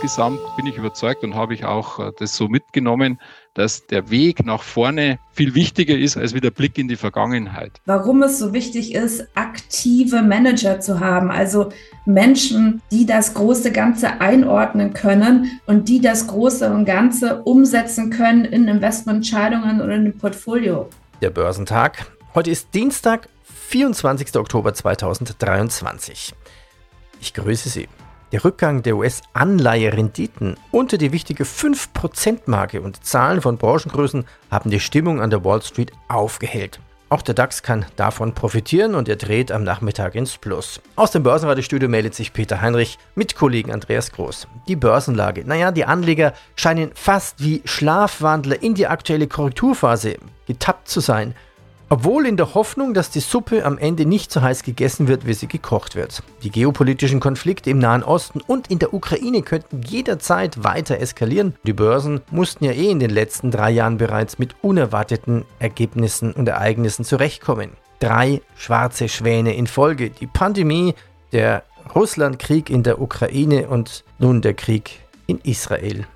insgesamt bin ich überzeugt und habe ich auch äh, das so mitgenommen, dass der Weg nach vorne viel wichtiger ist als wie der Blick in die Vergangenheit. Warum es so wichtig ist, aktive Manager zu haben, also Menschen, die das große Ganze einordnen können und die das große und Ganze umsetzen können in Investmententscheidungen oder in ein Portfolio. Der Börsentag. Heute ist Dienstag, 24. Oktober 2023. Ich grüße Sie. Der Rückgang der US-Anleiherenditen unter die wichtige 5%-Marke und Zahlen von Branchengrößen haben die Stimmung an der Wall Street aufgehellt. Auch der DAX kann davon profitieren und er dreht am Nachmittag ins Plus. Aus dem Börsenratestudio meldet sich Peter Heinrich mit Kollegen Andreas Groß. Die Börsenlage. Naja, die Anleger scheinen fast wie Schlafwandler in die aktuelle Korrekturphase getappt zu sein. Obwohl in der Hoffnung, dass die Suppe am Ende nicht so heiß gegessen wird, wie sie gekocht wird. Die geopolitischen Konflikte im Nahen Osten und in der Ukraine könnten jederzeit weiter eskalieren. Die Börsen mussten ja eh in den letzten drei Jahren bereits mit unerwarteten Ergebnissen und Ereignissen zurechtkommen. Drei schwarze Schwäne in Folge. Die Pandemie, der Russlandkrieg in der Ukraine und nun der Krieg in Israel.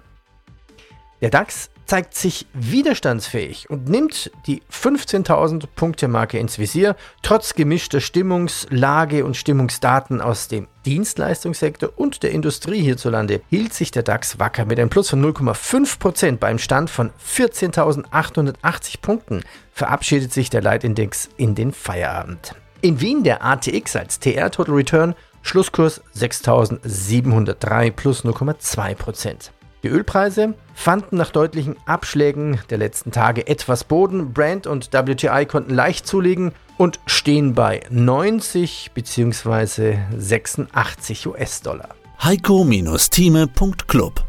Der DAX zeigt sich widerstandsfähig und nimmt die 15.000 Punkte Marke ins Visier. Trotz gemischter Stimmungslage und Stimmungsdaten aus dem Dienstleistungssektor und der Industrie hierzulande hielt sich der DAX wacker mit einem Plus von 0,5% beim Stand von 14.880 Punkten. Verabschiedet sich der Leitindex in den Feierabend. In Wien der ATX als TR Total Return Schlusskurs 6.703 plus 0,2%. Die Ölpreise fanden nach deutlichen Abschlägen der letzten Tage etwas Boden. Brand und WTI konnten leicht zulegen und stehen bei 90 bzw. 86 US-Dollar. Heiko-Thieme.club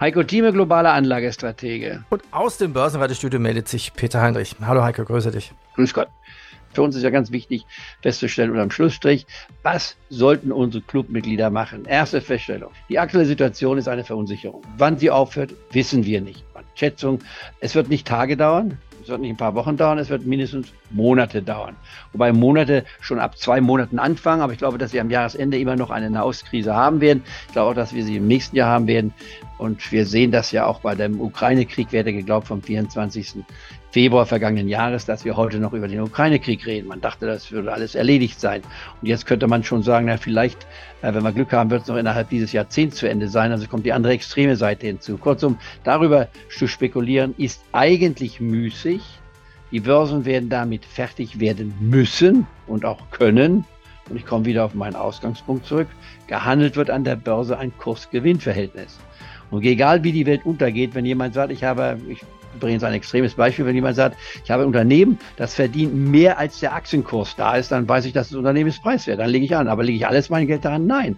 Heiko Thieme, globaler Anlagestratege. Und aus dem Börsenratestudio meldet sich Peter Heinrich. Hallo Heiko, grüße dich. Grüß Gott. Für uns ist ja ganz wichtig festzustellen unterm Schlussstrich, was sollten unsere Clubmitglieder machen? Erste Feststellung. Die aktuelle Situation ist eine Verunsicherung. Wann sie aufhört, wissen wir nicht. Schätzung, es wird nicht Tage dauern, es wird nicht ein paar Wochen dauern, es wird mindestens Monate dauern. Wobei Monate schon ab zwei Monaten anfangen, aber ich glaube, dass wir am Jahresende immer noch eine Nahostkrise haben werden. Ich glaube auch, dass wir sie im nächsten Jahr haben werden. Und wir sehen das ja auch bei dem Ukraine-Krieg, werde geglaubt, vom 24. Februar vergangenen Jahres, dass wir heute noch über den Ukraine-Krieg reden. Man dachte, das würde alles erledigt sein. Und jetzt könnte man schon sagen, na, vielleicht, äh, wenn wir Glück haben, wird es noch innerhalb dieses Jahrzehnts zu Ende sein. Also kommt die andere extreme Seite hinzu. Kurzum, darüber zu spekulieren, ist eigentlich müßig. Die Börsen werden damit fertig werden müssen und auch können. Und ich komme wieder auf meinen Ausgangspunkt zurück. Gehandelt wird an der Börse ein Kurs-Gewinn-Verhältnis. Und egal wie die Welt untergeht, wenn jemand sagt, ich habe, ich übrigens ein extremes Beispiel, wenn jemand sagt, ich habe ein Unternehmen, das verdient mehr als der Aktienkurs da ist, dann weiß ich, dass das Unternehmen ist preiswert. Dann lege ich an. Aber lege ich alles mein Geld daran? Nein.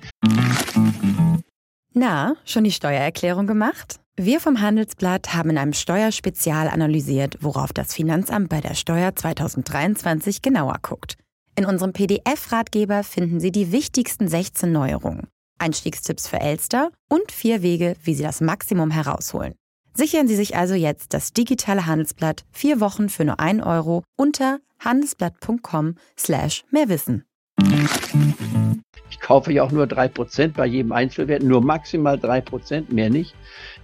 Na, schon die Steuererklärung gemacht? Wir vom Handelsblatt haben in einem Steuerspezial analysiert, worauf das Finanzamt bei der Steuer 2023 genauer guckt. In unserem PDF-Ratgeber finden Sie die wichtigsten 16 Neuerungen. Einstiegstipps für Elster und vier Wege, wie Sie das Maximum herausholen. Sichern Sie sich also jetzt das digitale Handelsblatt vier Wochen für nur 1 Euro unter handelsblatt.com slash mehrwissen. Ich kaufe ja auch nur 3% bei jedem Einzelwert, nur maximal 3%, mehr nicht.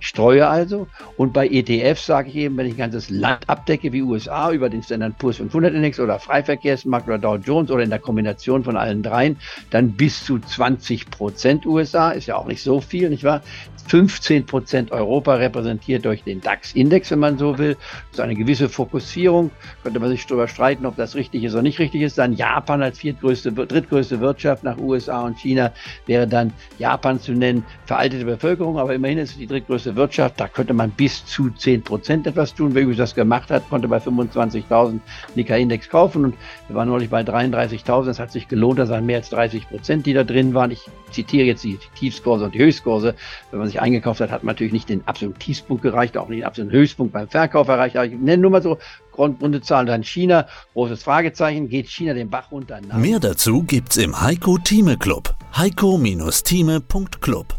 Streue also und bei ETFs sage ich eben, wenn ich ein ganzes Land abdecke wie USA über den Standard Poor's 500 Index oder Freiverkehrsmarkt oder Dow Jones oder in der Kombination von allen dreien, dann bis zu 20% USA, ist ja auch nicht so viel, nicht wahr? 15 Prozent Europa repräsentiert durch den DAX-Index, wenn man so will. Das ist eine gewisse Fokussierung. Könnte man sich darüber streiten, ob das richtig ist oder nicht richtig ist. Dann Japan als viertgrößte, drittgrößte Wirtschaft nach USA und China wäre dann Japan zu nennen. Veraltete Bevölkerung, aber immerhin ist es die drittgrößte Wirtschaft. Da könnte man bis zu 10 Prozent etwas tun. Wer das gemacht hat, konnte bei 25.000 Nikkei-Index kaufen und wir waren neulich bei 33.000. Es hat sich gelohnt, da waren mehr als 30 Prozent, die da drin waren. Ich zitiere jetzt die Tiefskurse und die Höchstkurse. Wenn man sich eingekauft hat, hat man natürlich nicht den absoluten Tiefspunkt gereicht, auch nicht den absoluten Höchstpunkt beim Verkauf erreicht. Aber ich nenne nur mal so runde Zahlen. Dann China, großes Fragezeichen, geht China den Bach runter? Nein. Mehr dazu gibt's im Heiko Thieme Club. heiko-thieme.club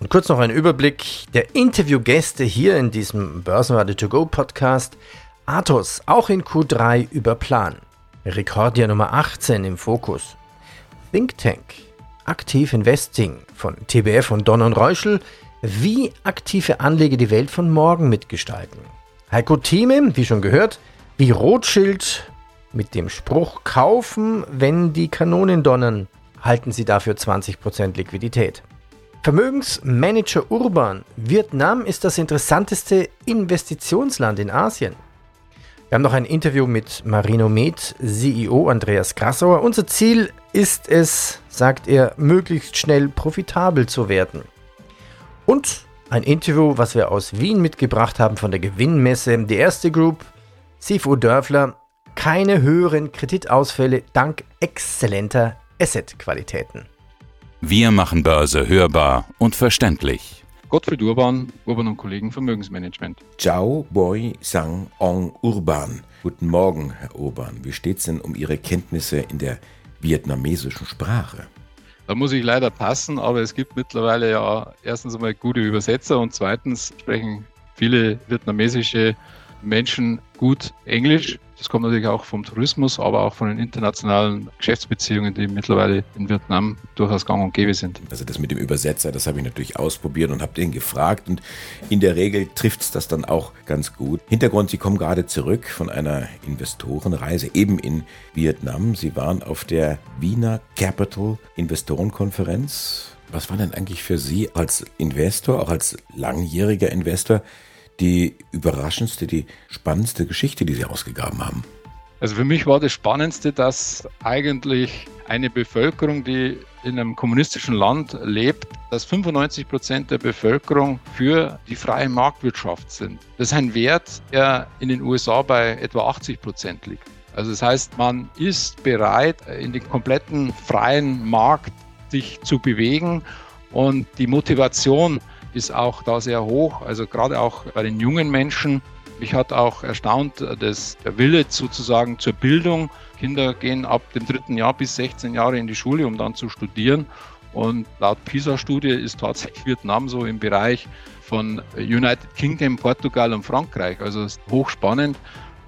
und kurz noch ein Überblick der Interviewgäste hier in diesem Börsenradio To Go Podcast. Athos, auch in Q3 über Plan. Rekordia Nummer 18 im Fokus. Think Tank, Aktiv Investing von TBF und Don und Reuschel, wie aktive Anleger die Welt von morgen mitgestalten. Heiko Thieme, wie schon gehört, wie Rothschild mit dem Spruch kaufen, wenn die Kanonen donnern, halten Sie dafür 20% Liquidität. Vermögensmanager Urban, Vietnam ist das interessanteste Investitionsland in Asien. Wir haben noch ein Interview mit Marino Med, CEO Andreas Grassauer. Unser Ziel ist es, sagt er, möglichst schnell profitabel zu werden. Und ein Interview, was wir aus Wien mitgebracht haben von der Gewinnmesse, die erste Group, Sifu Dörfler, keine höheren Kreditausfälle dank exzellenter Asset-Qualitäten. Wir machen Börse hörbar und verständlich. Gottfried Urban, Urban und Kollegen Vermögensmanagement. Ciao, Boy, Sang, Ong, Urban. Guten Morgen, Herr Urban. Wie steht es denn um Ihre Kenntnisse in der vietnamesischen Sprache? Da muss ich leider passen, aber es gibt mittlerweile ja erstens einmal gute Übersetzer und zweitens sprechen viele vietnamesische Menschen gut Englisch. Das kommt natürlich auch vom Tourismus, aber auch von den internationalen Geschäftsbeziehungen, die mittlerweile in Vietnam durchaus gang und gäbe sind. Also das mit dem Übersetzer, das habe ich natürlich ausprobiert und habe den gefragt und in der Regel trifft es das dann auch ganz gut. Hintergrund, Sie kommen gerade zurück von einer Investorenreise eben in Vietnam. Sie waren auf der Wiener Capital Investorenkonferenz. Was war denn eigentlich für Sie als Investor, auch als langjähriger Investor, die überraschendste, die spannendste Geschichte, die Sie ausgegraben haben? Also für mich war das Spannendste, dass eigentlich eine Bevölkerung, die in einem kommunistischen Land lebt, dass 95 Prozent der Bevölkerung für die freie Marktwirtschaft sind. Das ist ein Wert, der in den USA bei etwa 80 Prozent liegt. Also das heißt, man ist bereit, in den kompletten freien Markt sich zu bewegen und die Motivation, ist auch da sehr hoch, also gerade auch bei den jungen Menschen. Mich hat auch erstaunt, dass der Wille sozusagen zur Bildung. Kinder gehen ab dem dritten Jahr bis 16 Jahre in die Schule, um dann zu studieren. Und laut PISA-Studie ist tatsächlich Vietnam so im Bereich von United Kingdom, Portugal und Frankreich. Also hochspannend.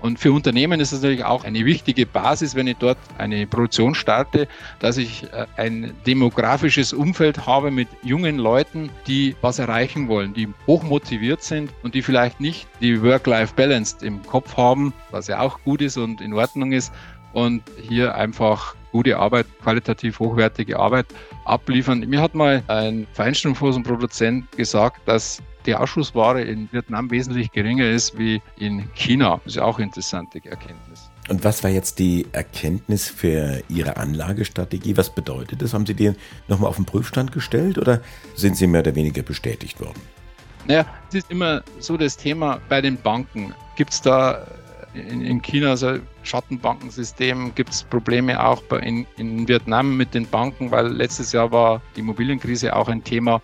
Und für Unternehmen ist es natürlich auch eine wichtige Basis, wenn ich dort eine Produktion starte, dass ich äh, ein demografisches Umfeld habe mit jungen Leuten, die was erreichen wollen, die hoch motiviert sind und die vielleicht nicht die Work-Life-Balance im Kopf haben, was ja auch gut ist und in Ordnung ist, und hier einfach gute Arbeit, qualitativ hochwertige Arbeit abliefern. Mir hat mal ein Feinstromhosenproduzent gesagt, dass die Ausschussware in Vietnam wesentlich geringer ist wie in China. Das ist auch eine interessante Erkenntnis. Und was war jetzt die Erkenntnis für Ihre Anlagestrategie? Was bedeutet das? Haben Sie die nochmal auf den Prüfstand gestellt oder sind Sie mehr oder weniger bestätigt worden? Naja, es ist immer so das Thema bei den Banken. Gibt es da in, in, China so Schattenbankensystem? Gibt es Probleme auch bei, in, in Vietnam mit den Banken? Weil letztes Jahr war die Immobilienkrise auch ein Thema.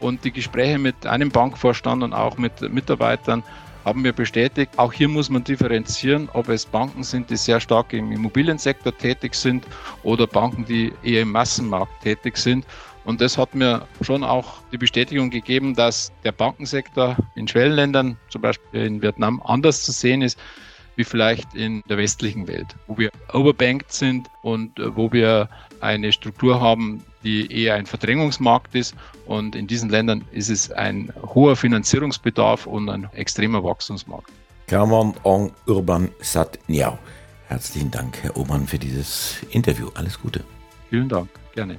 Und die Gespräche mit einem Bankvorstand und auch mit Mitarbeitern haben wir bestätigt, auch hier muss man differenzieren, ob es Banken sind, die sehr stark im Immobiliensektor tätig sind oder Banken, die eher im Massenmarkt tätig sind. Und das hat mir schon auch die Bestätigung gegeben, dass der Bankensektor in Schwellenländern, zum Beispiel in Vietnam, anders zu sehen ist wie vielleicht in der westlichen Welt, wo wir overbanked sind und wo wir eine Struktur haben, die eher ein Verdrängungsmarkt ist. Und in diesen Ländern ist es ein hoher Finanzierungsbedarf und ein extremer Wachstumsmarkt. Kamon Ong Urban Sat Niao. Herzlichen Dank, Herr Obmann, für dieses Interview. Alles Gute. Vielen Dank. Gerne.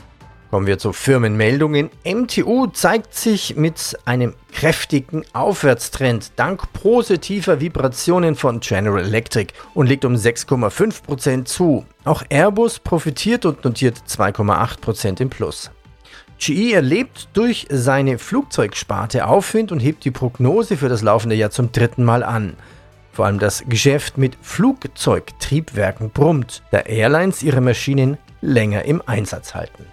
Kommen wir zu Firmenmeldungen. MTU zeigt sich mit einem kräftigen Aufwärtstrend dank positiver Vibrationen von General Electric und liegt um 6,5% zu. Auch Airbus profitiert und notiert 2,8% im Plus. GE erlebt durch seine Flugzeugsparte Aufwind und hebt die Prognose für das laufende Jahr zum dritten Mal an. Vor allem das Geschäft mit Flugzeugtriebwerken brummt, da Airlines ihre Maschinen länger im Einsatz halten.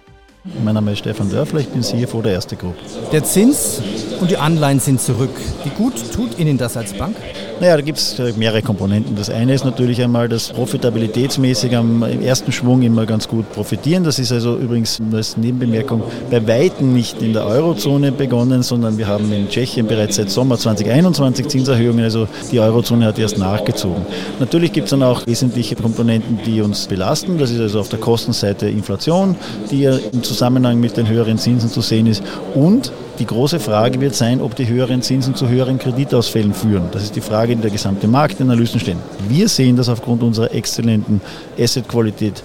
Mein Name ist Stefan Dörfler, ich bin CFO der Erste Group. Der Zins und die Anleihen sind zurück. Wie gut tut Ihnen das als Bank? Naja, da gibt es mehrere Komponenten. Das eine ist natürlich einmal, dass profitabilitätsmäßig am ersten Schwung immer ganz gut profitieren. Das ist also übrigens als Nebenbemerkung bei Weitem nicht in der Eurozone begonnen, sondern wir haben in Tschechien bereits seit Sommer 2021 Zinserhöhungen. Also die Eurozone hat erst nachgezogen. Natürlich gibt es dann auch wesentliche Komponenten, die uns belasten. Das ist also auf der Kostenseite Inflation, die ja im Zusammenhang mit den höheren Zinsen zu sehen ist. Und die große Frage wird sein, ob die höheren Zinsen zu höheren Kreditausfällen führen. Das ist die Frage, die der gesamte Markt in Analysen stehen. Wir sehen das aufgrund unserer exzellenten Assetqualität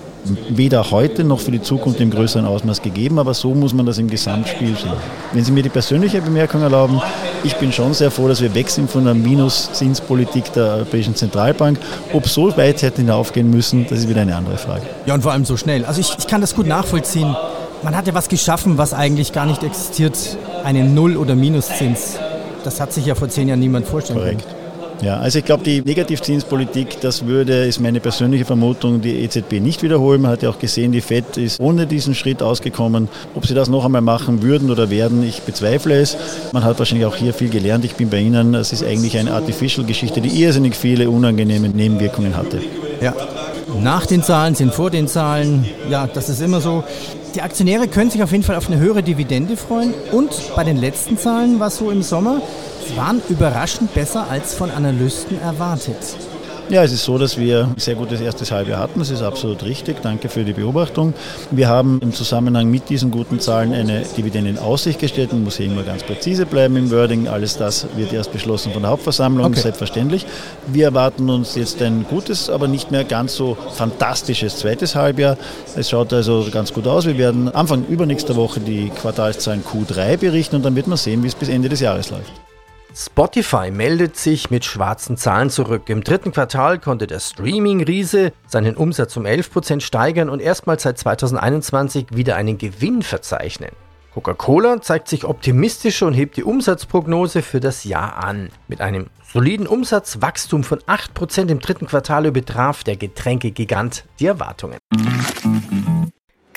weder heute noch für die Zukunft im größeren Ausmaß gegeben, aber so muss man das im Gesamtspiel sehen. Wenn Sie mir die persönliche Bemerkung erlauben, ich bin schon sehr froh, dass wir weg sind von der Minuszinspolitik der Europäischen Zentralbank. Ob so weit hätte hinaufgehen müssen, das ist wieder eine andere Frage. Ja, und vor allem so schnell. Also ich, ich kann das gut nachvollziehen. Man hat ja was geschaffen, was eigentlich gar nicht existiert. Einen Null- oder Minuszins. Das hat sich ja vor zehn Jahren niemand vorstellen Korrekt. können. Ja, also ich glaube, die Negativzinspolitik, das würde, ist meine persönliche Vermutung, die EZB nicht wiederholen. Man hat ja auch gesehen, die FED ist ohne diesen Schritt ausgekommen. Ob sie das noch einmal machen würden oder werden, ich bezweifle es. Man hat wahrscheinlich auch hier viel gelernt. Ich bin bei Ihnen. Es ist eigentlich eine Artificial-Geschichte, die irrsinnig viele unangenehme Nebenwirkungen hatte. Ja, nach den Zahlen sind vor den Zahlen. Ja, das ist immer so. Die Aktionäre können sich auf jeden Fall auf eine höhere Dividende freuen. Und bei den letzten Zahlen war es so im Sommer, sie waren überraschend besser als von Analysten erwartet. Ja, es ist so, dass wir ein sehr gutes erstes Halbjahr hatten. Das ist absolut richtig. Danke für die Beobachtung. Wir haben im Zusammenhang mit diesen guten Zahlen eine Dividende in Aussicht gestellt. Man muss hier immer ganz präzise bleiben im Wording. Alles das wird erst beschlossen von der Hauptversammlung, okay. selbstverständlich. Wir erwarten uns jetzt ein gutes, aber nicht mehr ganz so fantastisches zweites Halbjahr. Es schaut also ganz gut aus. Wir werden Anfang übernächster Woche die Quartalszahlen Q3 berichten und dann wird man sehen, wie es bis Ende des Jahres läuft. Spotify meldet sich mit schwarzen Zahlen zurück. Im dritten Quartal konnte der Streaming-Riese seinen Umsatz um 11% steigern und erstmals seit 2021 wieder einen Gewinn verzeichnen. Coca-Cola zeigt sich optimistischer und hebt die Umsatzprognose für das Jahr an. Mit einem soliden Umsatzwachstum von 8% im dritten Quartal übertraf der Getränkegigant die Erwartungen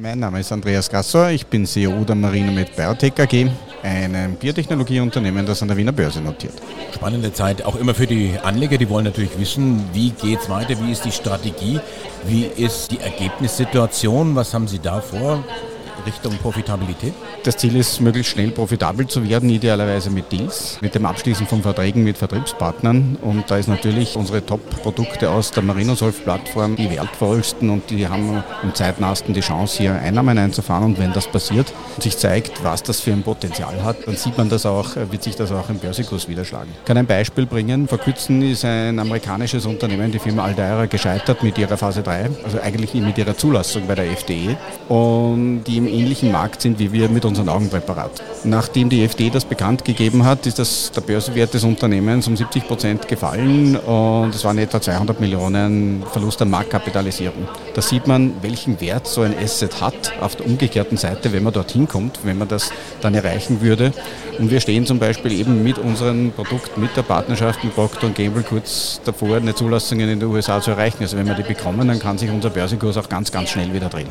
Mein Name ist Andreas Gassor, ich bin CEO der Marino mit Biotech AG, einem Biotechnologieunternehmen, das an der Wiener Börse notiert. Spannende Zeit, auch immer für die Anleger, die wollen natürlich wissen, wie geht es weiter, wie ist die Strategie, wie ist die Ergebnissituation, was haben Sie da vor? Richtung Profitabilität? Das Ziel ist, möglichst schnell profitabel zu werden, idealerweise mit Deals, mit dem Abschließen von Verträgen mit Vertriebspartnern. Und da ist natürlich unsere Top-Produkte aus der Marinosolv-Plattform die wertvollsten und die haben am zeitnahsten die Chance, hier Einnahmen einzufahren. Und wenn das passiert und sich zeigt, was das für ein Potenzial hat, dann sieht man das auch, wird sich das auch im Börsekurs widerschlagen. Ich kann ein Beispiel bringen. Vor kurzem ist ein amerikanisches Unternehmen, die Firma Aldaira, gescheitert mit ihrer Phase 3, also eigentlich mit ihrer Zulassung bei der FDE. Und die im ähnlichen Markt sind wie wir mit unseren Augenpräparaten. Nachdem die FD das bekannt gegeben hat, ist das, der Börsenwert des Unternehmens um 70 Prozent gefallen und es waren etwa 200 Millionen Verlust an Marktkapitalisierung. Da sieht man, welchen Wert so ein Asset hat auf der umgekehrten Seite, wenn man dorthin kommt, wenn man das dann erreichen würde. Und wir stehen zum Beispiel eben mit unserem Produkt, mit der Partnerschaft mit Procter Gamble kurz davor, eine Zulassung in den USA zu erreichen. Also wenn wir die bekommen, dann kann sich unser Börsenkurs auch ganz, ganz schnell wieder drehen.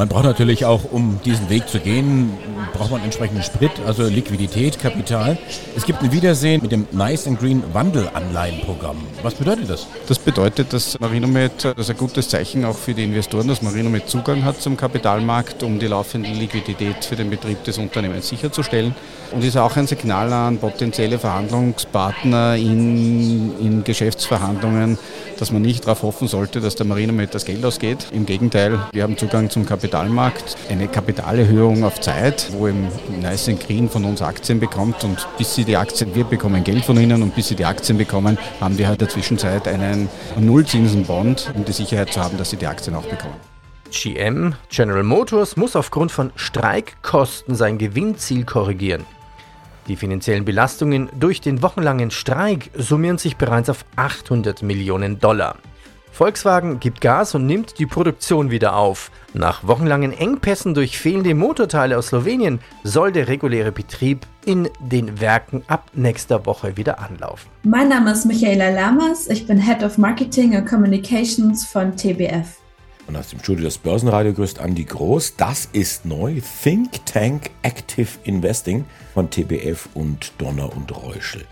Man braucht natürlich auch, um diesen Weg zu gehen, braucht man entsprechenden Sprit, also Liquidität, Kapital. Es gibt ein Wiedersehen mit dem Nice and Green Wandelanleihenprogramm. Was bedeutet das? Das bedeutet, dass Marinomed, das ist ein gutes Zeichen auch für die Investoren, dass Marinomed Zugang hat zum Kapitalmarkt, um die laufende Liquidität für den Betrieb des Unternehmens sicherzustellen. Und ist auch ein Signal an potenzielle Verhandlungspartner in, in Geschäftsverhandlungen, dass man nicht darauf hoffen sollte, dass der Marinomed das Geld ausgeht. Im Gegenteil, wir haben Zugang zum Kapitalmarkt. Kapitalmarkt eine Kapitalerhöhung auf Zeit, wo eben Nice Green von uns Aktien bekommt und bis sie die Aktien, wir bekommen Geld von ihnen und bis sie die Aktien bekommen, haben wir halt in der Zwischenzeit einen Nullzinsenbond, um die Sicherheit zu haben, dass sie die Aktien auch bekommen. GM, General Motors, muss aufgrund von Streikkosten sein Gewinnziel korrigieren. Die finanziellen Belastungen durch den wochenlangen Streik summieren sich bereits auf 800 Millionen Dollar. Volkswagen gibt Gas und nimmt die Produktion wieder auf. Nach wochenlangen Engpässen durch fehlende Motorteile aus Slowenien soll der reguläre Betrieb in den Werken ab nächster Woche wieder anlaufen. Mein Name ist Michaela Lamas, ich bin Head of Marketing and Communications von TBF. Und aus dem Studio des Börsenradio grüßt Andi Groß. Das ist neu. Think Tank Active Investing von TBF und Donner und Reuschel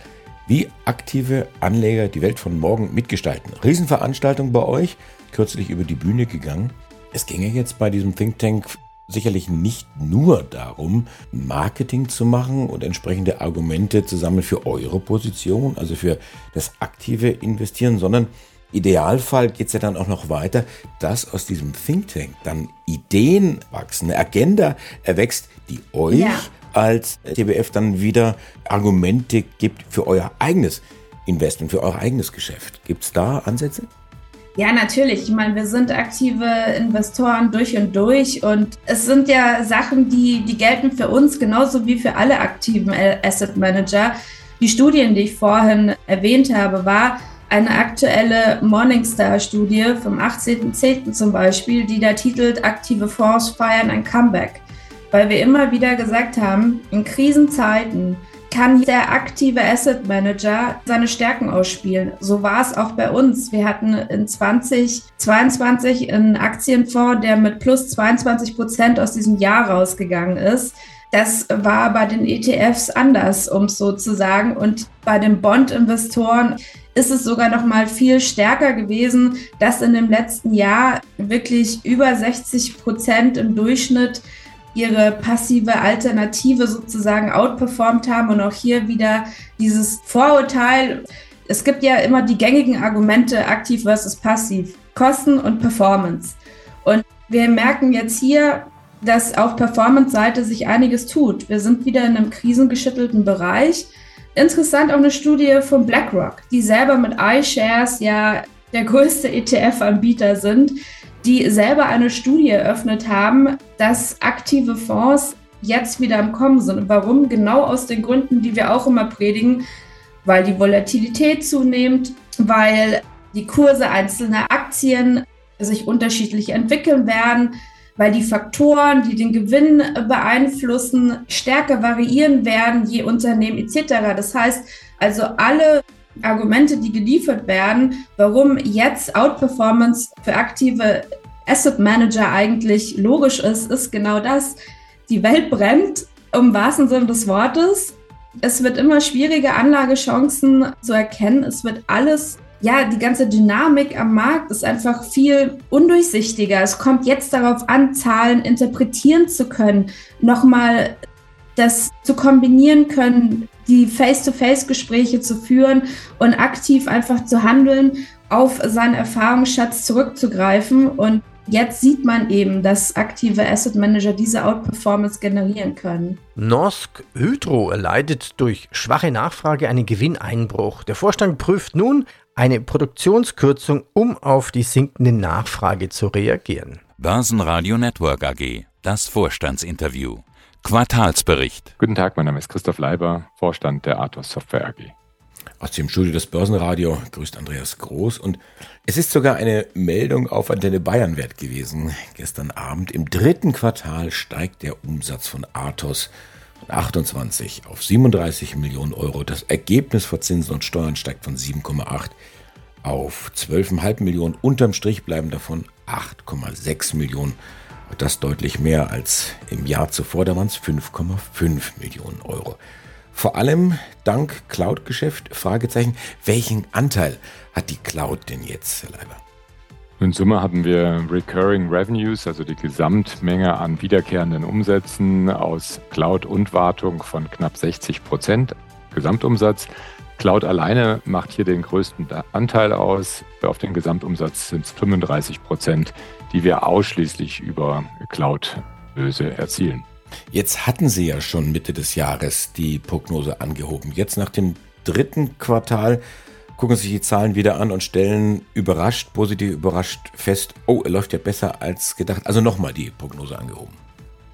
wie aktive Anleger die Welt von morgen mitgestalten. Riesenveranstaltung bei euch, kürzlich über die Bühne gegangen. Es ginge jetzt bei diesem Think Tank sicherlich nicht nur darum, Marketing zu machen und entsprechende Argumente zu sammeln für eure Position, also für das aktive Investieren, sondern Idealfall geht es ja dann auch noch weiter, dass aus diesem Think Tank dann Ideen wachsen, eine Agenda erwächst, die euch ja als TBF dann wieder Argumente gibt für euer eigenes Investment, für euer eigenes Geschäft. Gibt es da Ansätze? Ja, natürlich. Ich meine, wir sind aktive Investoren durch und durch und es sind ja Sachen, die, die gelten für uns genauso wie für alle aktiven Asset Manager. Die Studien, die ich vorhin erwähnt habe, war eine aktuelle Morningstar-Studie vom 18.10. zum Beispiel, die da titelt Aktive Fonds feiern ein Comeback weil wir immer wieder gesagt haben, in Krisenzeiten kann der aktive Asset Manager seine Stärken ausspielen. So war es auch bei uns. Wir hatten in 2022 einen Aktienfonds, der mit plus 22 Prozent aus diesem Jahr rausgegangen ist. Das war bei den ETFs anders, um es so zu sagen. Und bei den Bond-Investoren ist es sogar noch mal viel stärker gewesen, dass in dem letzten Jahr wirklich über 60 Prozent im Durchschnitt ihre passive Alternative sozusagen outperformt haben und auch hier wieder dieses Vorurteil. Es gibt ja immer die gängigen Argumente aktiv versus passiv, Kosten und Performance. Und wir merken jetzt hier, dass auf Performance-Seite sich einiges tut. Wir sind wieder in einem krisengeschüttelten Bereich. Interessant auch eine Studie von BlackRock, die selber mit iShares ja der größte ETF-Anbieter sind, die selber eine Studie eröffnet haben, dass aktive Fonds jetzt wieder im Kommen sind. Und warum? Genau aus den Gründen, die wir auch immer predigen, weil die Volatilität zunimmt, weil die Kurse einzelner Aktien sich unterschiedlich entwickeln werden, weil die Faktoren, die den Gewinn beeinflussen, stärker variieren werden, je Unternehmen etc. Das heißt also, alle Argumente, die geliefert werden, warum jetzt Outperformance für aktive Asset Manager eigentlich logisch ist, ist genau das. Die Welt brennt im wahrsten Sinne des Wortes. Es wird immer schwieriger, Anlagechancen zu erkennen. Es wird alles, ja, die ganze Dynamik am Markt ist einfach viel undurchsichtiger. Es kommt jetzt darauf an, Zahlen interpretieren zu können, nochmal das zu kombinieren können, die Face-to-Face-Gespräche zu führen und aktiv einfach zu handeln, auf seinen Erfahrungsschatz zurückzugreifen. Und jetzt sieht man eben, dass aktive Asset Manager diese Outperformance generieren können. Norsk Hydro erleidet durch schwache Nachfrage einen Gewinneinbruch. Der Vorstand prüft nun eine Produktionskürzung, um auf die sinkende Nachfrage zu reagieren. Börsenradio Network AG, das Vorstandsinterview. Quartalsbericht. Guten Tag, mein Name ist Christoph Leiber, Vorstand der Athos Software AG. Aus dem Studio des Börsenradio grüßt Andreas Groß und es ist sogar eine Meldung auf Antenne Bayern wert gewesen. Gestern Abend im dritten Quartal steigt der Umsatz von Athos 28 auf 37 Millionen Euro. Das Ergebnis vor Zinsen und Steuern steigt von 7,8 auf 12,5 Millionen. Unterm Strich bleiben davon 8,6 Millionen das deutlich mehr als im Jahr zuvor, da waren es 5,5 Millionen Euro. Vor allem dank Cloud-Geschäft, Fragezeichen, welchen Anteil hat die Cloud denn jetzt, Herr Leiber? In Summe haben wir Recurring Revenues, also die Gesamtmenge an wiederkehrenden Umsätzen aus Cloud und Wartung von knapp 60 Prozent Gesamtumsatz. Cloud alleine macht hier den größten Anteil aus. Auf den Gesamtumsatz sind es 35 Prozent, die wir ausschließlich über Cloud-Löse erzielen. Jetzt hatten Sie ja schon Mitte des Jahres die Prognose angehoben. Jetzt nach dem dritten Quartal gucken sich die Zahlen wieder an und stellen überrascht, positiv überrascht fest, oh, er läuft ja besser als gedacht. Also nochmal die Prognose angehoben.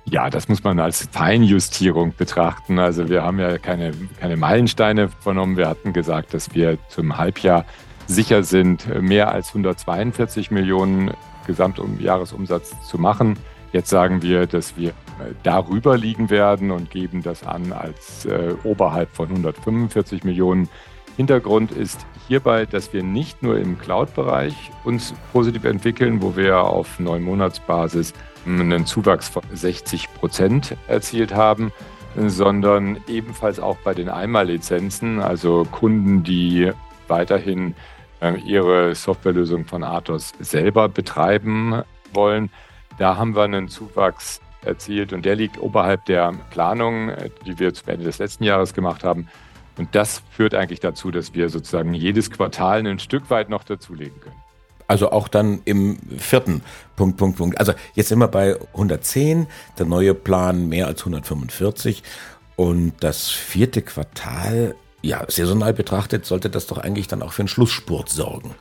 Ja, das muss man als Feinjustierung betrachten. Also wir haben ja keine, keine Meilensteine vernommen. Wir hatten gesagt, dass wir zum Halbjahr sicher sind, mehr als 142 Millionen Gesamtjahresumsatz zu machen. Jetzt sagen wir, dass wir darüber liegen werden und geben das an als äh, oberhalb von 145 Millionen. Hintergrund ist hierbei, dass wir nicht nur im Cloud-Bereich uns positiv entwickeln, wo wir auf neun Monatsbasis einen Zuwachs von 60 Prozent erzielt haben, sondern ebenfalls auch bei den Einmallizenzen, also Kunden, die weiterhin äh, ihre Softwarelösung von Athos selber betreiben wollen. Da haben wir einen Zuwachs erzielt und der liegt oberhalb der Planung, äh, die wir zum Ende des letzten Jahres gemacht haben. Und das führt eigentlich dazu, dass wir sozusagen jedes Quartal ein Stück weit noch dazulegen können. Also auch dann im vierten Punkt, Punkt, Punkt. Also jetzt sind wir bei 110, der neue Plan mehr als 145 und das vierte Quartal, ja, saisonal betrachtet, sollte das doch eigentlich dann auch für einen Schlussspurt sorgen.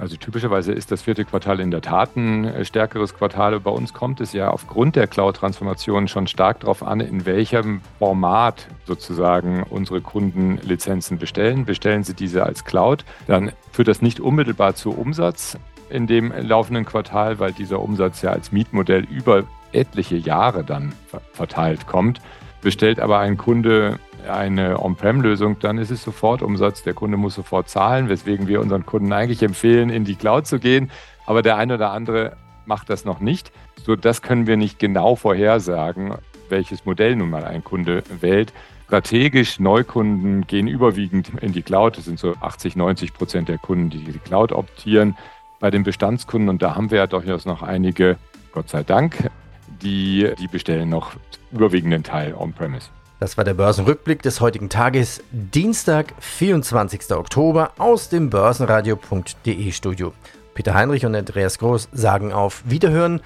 Also typischerweise ist das vierte Quartal in der Tat ein äh, stärkeres Quartal. Bei uns kommt es ja aufgrund der Cloud-Transformation schon stark darauf an, in welchem Format sozusagen unsere Kunden Lizenzen bestellen. Bestellen sie diese als Cloud, dann führt das nicht unmittelbar zu Umsatz in dem laufenden Quartal, weil dieser Umsatz ja als Mietmodell über etliche Jahre dann verteilt kommt. Bestellt aber ein Kunde eine On-Prem-Lösung, dann ist es sofort Umsatz. Der Kunde muss sofort zahlen, weswegen wir unseren Kunden eigentlich empfehlen, in die Cloud zu gehen. Aber der eine oder andere macht das noch nicht. So, das können wir nicht genau vorhersagen, welches Modell nun mal ein Kunde wählt. Strategisch Neukunden gehen überwiegend in die Cloud. Das sind so 80, 90 Prozent der Kunden, die die Cloud optieren. Bei den Bestandskunden, und da haben wir ja durchaus noch einige, Gott sei Dank, die, die bestellen noch überwiegenden Teil On-Premise. Das war der Börsenrückblick des heutigen Tages, Dienstag, 24. Oktober aus dem Börsenradio.de Studio. Peter Heinrich und Andreas Groß sagen auf Wiederhören.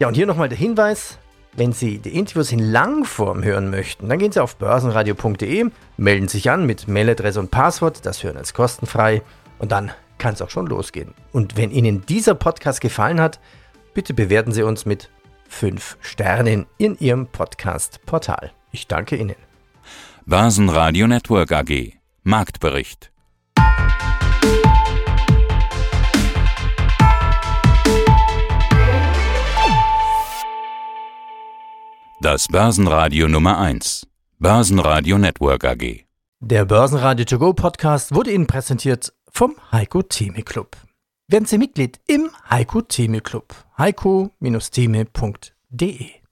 Ja, und hier nochmal der Hinweis, wenn Sie die Interviews in Langform hören möchten, dann gehen Sie auf börsenradio.de, melden sich an mit Mailadresse und Passwort, das Hören ist kostenfrei und dann kann es auch schon losgehen. Und wenn Ihnen dieser Podcast gefallen hat, bitte bewerten Sie uns mit 5 Sternen in Ihrem Podcast-Portal. Ich danke Ihnen. Börsenradio Network AG Marktbericht Das Börsenradio Nummer 1 Börsenradio Network AG Der Börsenradio To Go Podcast wurde Ihnen präsentiert vom Heiko Theme Club. Werden Sie Mitglied im Heiko Theme Club. heiko-theme.de